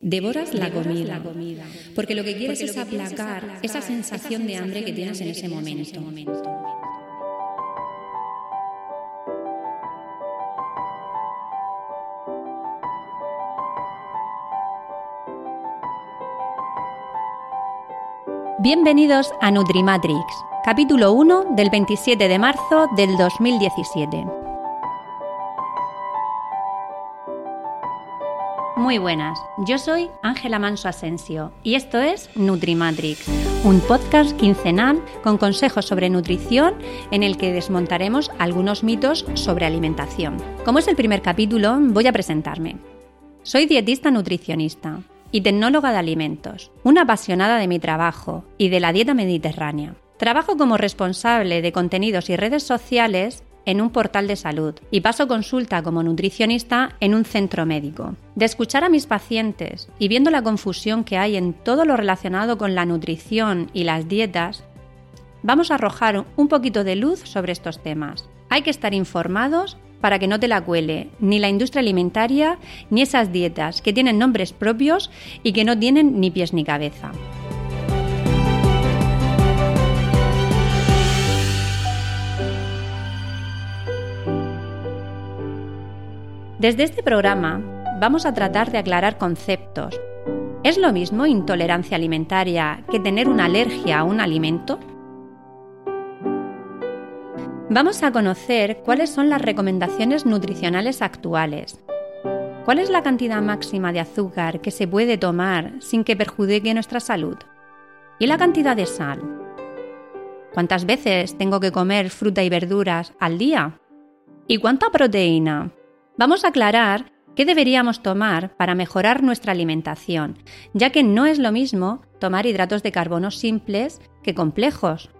Devoras la comida, porque lo que quieres es aplacar esa sensación de hambre que tienes en ese momento. Bienvenidos a Nutrimatrix, capítulo 1 del 27 de marzo del 2017. Muy buenas, yo soy Ángela Manso Asensio y esto es Nutrimatrix, un podcast quincenal con consejos sobre nutrición en el que desmontaremos algunos mitos sobre alimentación. Como es el primer capítulo, voy a presentarme. Soy dietista nutricionista y tecnóloga de alimentos, una apasionada de mi trabajo y de la dieta mediterránea. Trabajo como responsable de contenidos y redes sociales en un portal de salud y paso consulta como nutricionista en un centro médico. De escuchar a mis pacientes y viendo la confusión que hay en todo lo relacionado con la nutrición y las dietas, vamos a arrojar un poquito de luz sobre estos temas. Hay que estar informados para que no te la cuele ni la industria alimentaria ni esas dietas que tienen nombres propios y que no tienen ni pies ni cabeza. Desde este programa vamos a tratar de aclarar conceptos. ¿Es lo mismo intolerancia alimentaria que tener una alergia a un alimento? Vamos a conocer cuáles son las recomendaciones nutricionales actuales. ¿Cuál es la cantidad máxima de azúcar que se puede tomar sin que perjudique nuestra salud? ¿Y la cantidad de sal? ¿Cuántas veces tengo que comer fruta y verduras al día? ¿Y cuánta proteína? Vamos a aclarar qué deberíamos tomar para mejorar nuestra alimentación, ya que no es lo mismo tomar hidratos de carbono simples que complejos,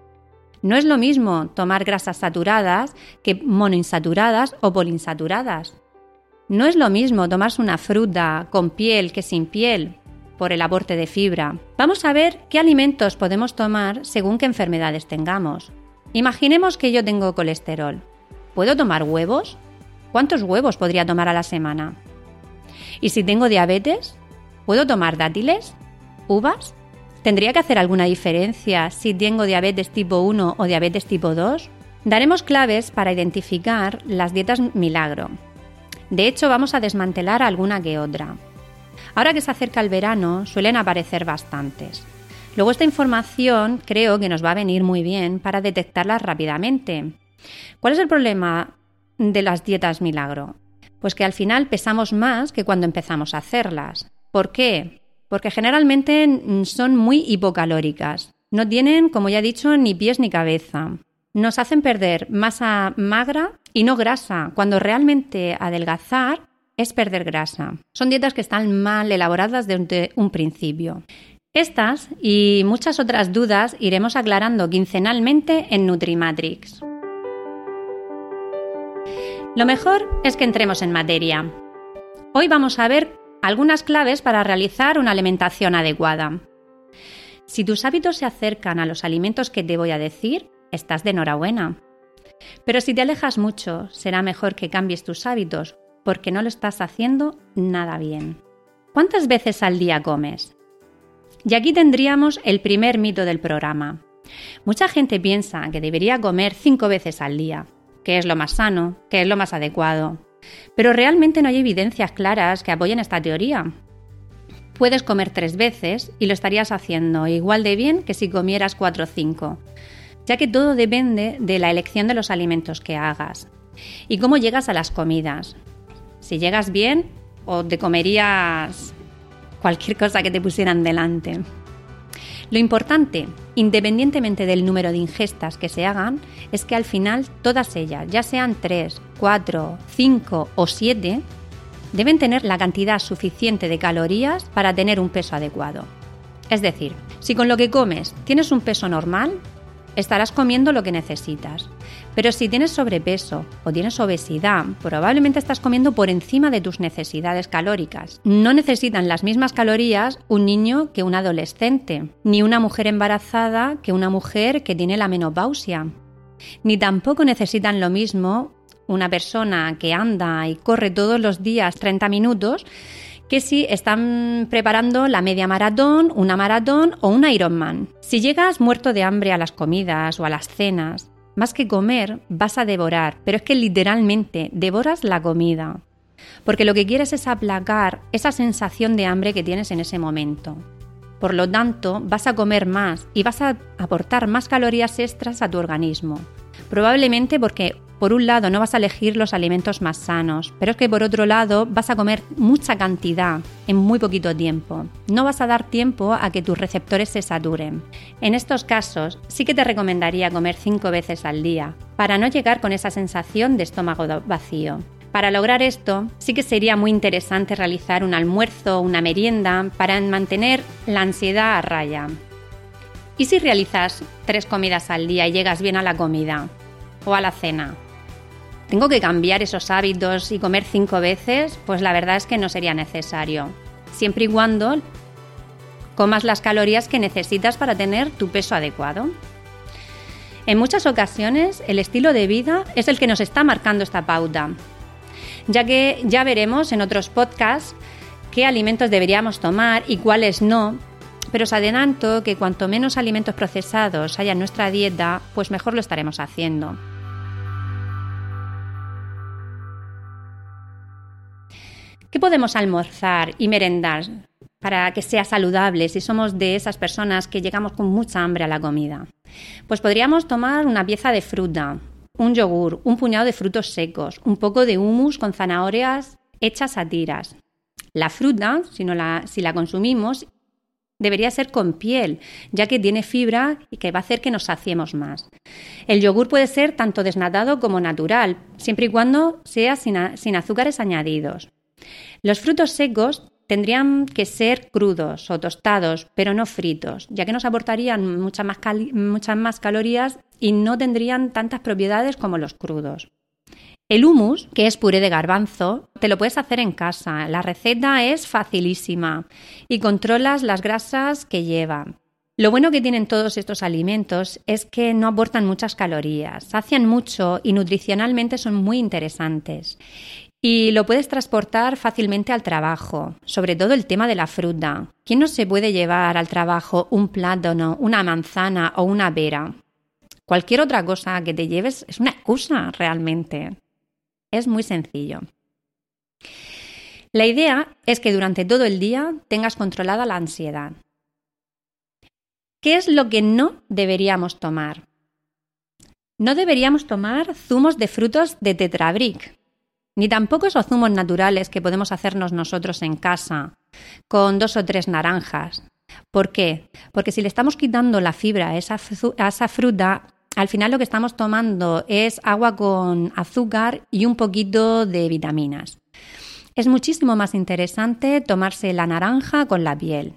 no es lo mismo tomar grasas saturadas que monoinsaturadas o poliinsaturadas. No es lo mismo tomarse una fruta con piel que sin piel por el aporte de fibra. Vamos a ver qué alimentos podemos tomar según qué enfermedades tengamos. Imaginemos que yo tengo colesterol. ¿Puedo tomar huevos? ¿Cuántos huevos podría tomar a la semana? ¿Y si tengo diabetes? ¿Puedo tomar dátiles? ¿Uvas? ¿Tendría que hacer alguna diferencia si tengo diabetes tipo 1 o diabetes tipo 2? Daremos claves para identificar las dietas milagro. De hecho, vamos a desmantelar alguna que otra. Ahora que se acerca el verano, suelen aparecer bastantes. Luego esta información creo que nos va a venir muy bien para detectarlas rápidamente. ¿Cuál es el problema de las dietas milagro? Pues que al final pesamos más que cuando empezamos a hacerlas. ¿Por qué? porque generalmente son muy hipocalóricas. No tienen, como ya he dicho, ni pies ni cabeza. Nos hacen perder masa magra y no grasa, cuando realmente adelgazar es perder grasa. Son dietas que están mal elaboradas desde un principio. Estas y muchas otras dudas iremos aclarando quincenalmente en Nutrimatrix. Lo mejor es que entremos en materia. Hoy vamos a ver algunas claves para realizar una alimentación adecuada. Si tus hábitos se acercan a los alimentos que te voy a decir, estás de enhorabuena. Pero si te alejas mucho, será mejor que cambies tus hábitos, porque no lo estás haciendo nada bien. ¿Cuántas veces al día comes? Y aquí tendríamos el primer mito del programa. Mucha gente piensa que debería comer cinco veces al día, que es lo más sano, que es lo más adecuado. Pero realmente no hay evidencias claras que apoyen esta teoría. Puedes comer tres veces y lo estarías haciendo igual de bien que si comieras cuatro o cinco, ya que todo depende de la elección de los alimentos que hagas y cómo llegas a las comidas. Si llegas bien o te comerías cualquier cosa que te pusieran delante. Lo importante, independientemente del número de ingestas que se hagan, es que al final todas ellas, ya sean 3, 4, 5 o 7, deben tener la cantidad suficiente de calorías para tener un peso adecuado. Es decir, si con lo que comes tienes un peso normal, estarás comiendo lo que necesitas. Pero si tienes sobrepeso o tienes obesidad, probablemente estás comiendo por encima de tus necesidades calóricas. No necesitan las mismas calorías un niño que un adolescente, ni una mujer embarazada que una mujer que tiene la menopausia. Ni tampoco necesitan lo mismo una persona que anda y corre todos los días 30 minutos que si están preparando la media maratón, una maratón o un Ironman. Si llegas muerto de hambre a las comidas o a las cenas, más que comer, vas a devorar, pero es que literalmente devoras la comida, porque lo que quieres es aplacar esa sensación de hambre que tienes en ese momento. Por lo tanto, vas a comer más y vas a aportar más calorías extras a tu organismo. Probablemente porque por un lado no vas a elegir los alimentos más sanos, pero es que por otro lado vas a comer mucha cantidad en muy poquito tiempo. No vas a dar tiempo a que tus receptores se saturen. En estos casos sí que te recomendaría comer cinco veces al día, para no llegar con esa sensación de estómago vacío. Para lograr esto, sí que sería muy interesante realizar un almuerzo o una merienda para mantener la ansiedad a raya. ¿Y si realizas tres comidas al día y llegas bien a la comida o a la cena? ¿Tengo que cambiar esos hábitos y comer cinco veces? Pues la verdad es que no sería necesario, siempre y cuando comas las calorías que necesitas para tener tu peso adecuado. En muchas ocasiones el estilo de vida es el que nos está marcando esta pauta, ya que ya veremos en otros podcasts qué alimentos deberíamos tomar y cuáles no, pero os adelanto que cuanto menos alimentos procesados haya en nuestra dieta, pues mejor lo estaremos haciendo. ¿Qué podemos almorzar y merendar para que sea saludable si somos de esas personas que llegamos con mucha hambre a la comida? Pues podríamos tomar una pieza de fruta, un yogur, un puñado de frutos secos, un poco de humus con zanahorias hechas a tiras. La fruta, si, la, consumimos, debería ser con piel, ya que tiene fibra y que va a hacer que nos saciemos más. El yogur puede ser tanto desnatado como natural, siempre y cuando sea sin, azúcares añadidos. Los frutos secos tendrían que ser crudos o tostados, pero no fritos, ya que nos aportarían muchas más, calorías y no tendrían tantas propiedades como los crudos. El hummus, que es puré de garbanzo, te lo puedes hacer en casa. La receta es facilísima y controlas las grasas que lleva. Lo bueno que tienen todos estos alimentos es que no aportan muchas calorías, sacian mucho y nutricionalmente son muy interesantes. Y lo puedes transportar fácilmente al trabajo, sobre todo el tema de la fruta. ¿Quién no se puede llevar al trabajo un plátano, una manzana o una pera? Cualquier otra cosa que te lleves es una excusa realmente. Es muy sencillo. La idea es que durante todo el día tengas controlada la ansiedad. ¿Qué es lo que no deberíamos tomar? No deberíamos tomar zumos de frutos de tetrabric, ni tampoco esos zumos naturales que podemos hacernos nosotros en casa, con dos o tres naranjas. ¿Por qué? Porque si le estamos quitando la fibra a esa, a esa fruta, al final lo que estamos tomando es agua con azúcar y un poquito de vitaminas. Es muchísimo más interesante tomarse la naranja con la piel.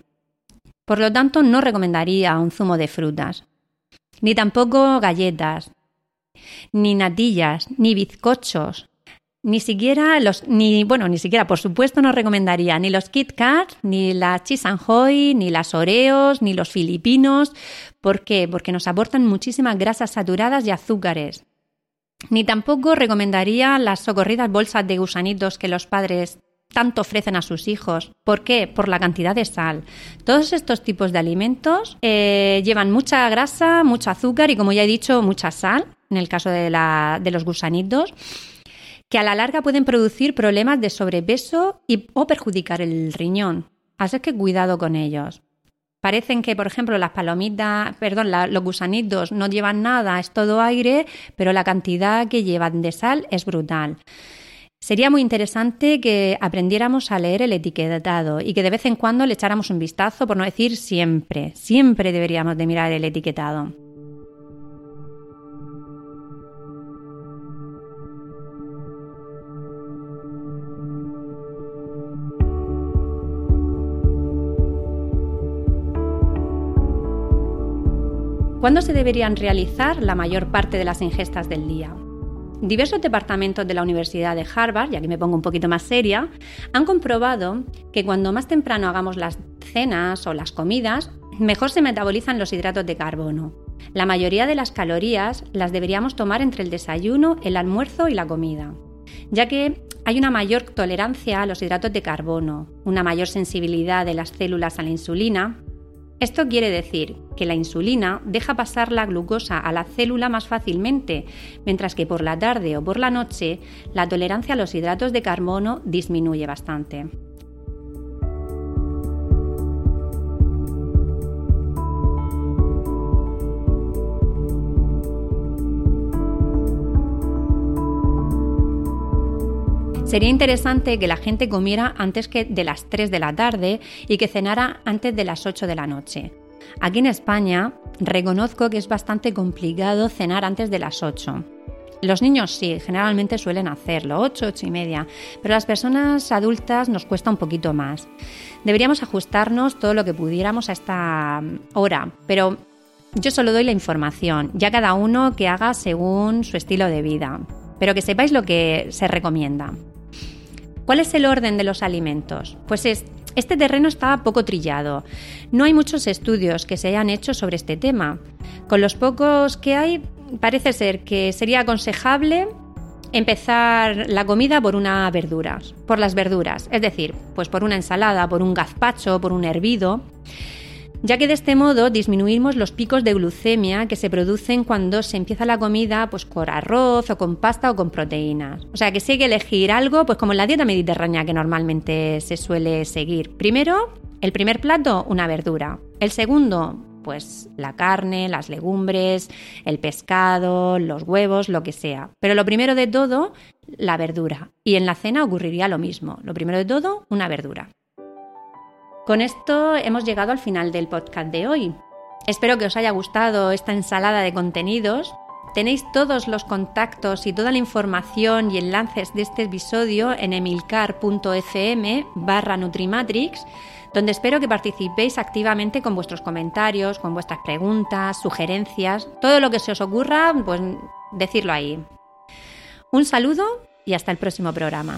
Por lo tanto, no recomendaría un zumo de frutas, ni tampoco galletas, ni natillas, ni bizcochos, ni siquiera los, ni, bueno, ni siquiera, por supuesto, no recomendaría ni los Kit Kat, ni las Chisanjoy, ni las Oreos, ni los filipinos. ¿Por qué? Porque nos aportan muchísimas grasas saturadas y azúcares. Ni tampoco recomendaría las socorridas bolsas de gusanitos que los padres tanto ofrecen a sus hijos. ¿Por qué? Por la cantidad de sal. Todos estos tipos de alimentos eh, llevan mucha grasa, mucho azúcar y, como ya he dicho, mucha sal, en el caso de, la, de los gusanitos que a la larga pueden producir problemas de sobrepeso y, o perjudicar el riñón. Así que cuidado con ellos. Parecen que, por ejemplo, las palomitas, perdón, los gusanitos no llevan nada, es todo aire, pero la cantidad que llevan de sal es brutal. Sería muy interesante que aprendiéramos a leer el etiquetado y que de vez en cuando le echáramos un vistazo, por no decir siempre, siempre deberíamos de mirar el etiquetado. ¿Cuándo se deberían realizar la mayor parte de las ingestas del día? Diversos departamentos de la Universidad de Harvard, y aquí me pongo un poquito más seria, han comprobado que cuando más temprano hagamos las cenas o las comidas, mejor se metabolizan los hidratos de carbono. La mayoría de las calorías las deberíamos tomar entre el desayuno, el almuerzo y la comida, ya que hay una mayor tolerancia a los hidratos de carbono, una mayor sensibilidad de las células a la insulina, esto quiere decir que la insulina deja pasar la glucosa a la célula más fácilmente, mientras que por la tarde o por la noche la tolerancia a los hidratos de carbono disminuye bastante. Sería interesante que la gente comiera antes que de las 3 de la tarde y que cenara antes de las 8 de la noche. Aquí en España reconozco que es bastante complicado cenar antes de las 8. Los niños sí, generalmente suelen hacerlo, 8, 8 y media, pero las personas adultas nos cuesta un poquito más. Deberíamos ajustarnos todo lo que pudiéramos a esta hora, pero yo solo doy la información, ya cada uno que haga según su estilo de vida, pero que sepáis lo que se recomienda. ¿Cuál es el orden de los alimentos? Pues es, este terreno está poco trillado. No hay muchos estudios que se hayan hecho sobre este tema. Con los pocos que hay, parece ser que sería aconsejable empezar la comida por una verduras, por las verduras, es decir, pues por una ensalada, por un gazpacho, por un hervido ya que de este modo disminuimos los picos de glucemia que se producen cuando se empieza la comida pues con arroz o con pasta o con proteínas. O sea que si hay que elegir algo, pues como en la dieta mediterránea que normalmente se suele seguir. Primero, el primer plato, una verdura. El segundo, pues la carne, las legumbres, el pescado, los huevos, lo que sea. Pero lo primero de todo, la verdura. Y en la cena ocurriría lo mismo. Lo primero de todo, una verdura. Con esto hemos llegado al final del podcast de hoy. Espero que os haya gustado esta ensalada de contenidos. Tenéis todos los contactos y toda la información y enlaces de este episodio en emilcar.fm barra Nutrimatrix, donde espero que participéis activamente con vuestros comentarios, con vuestras preguntas, sugerencias, todo lo que se os ocurra, pues decirlo ahí. Un saludo y hasta el próximo programa.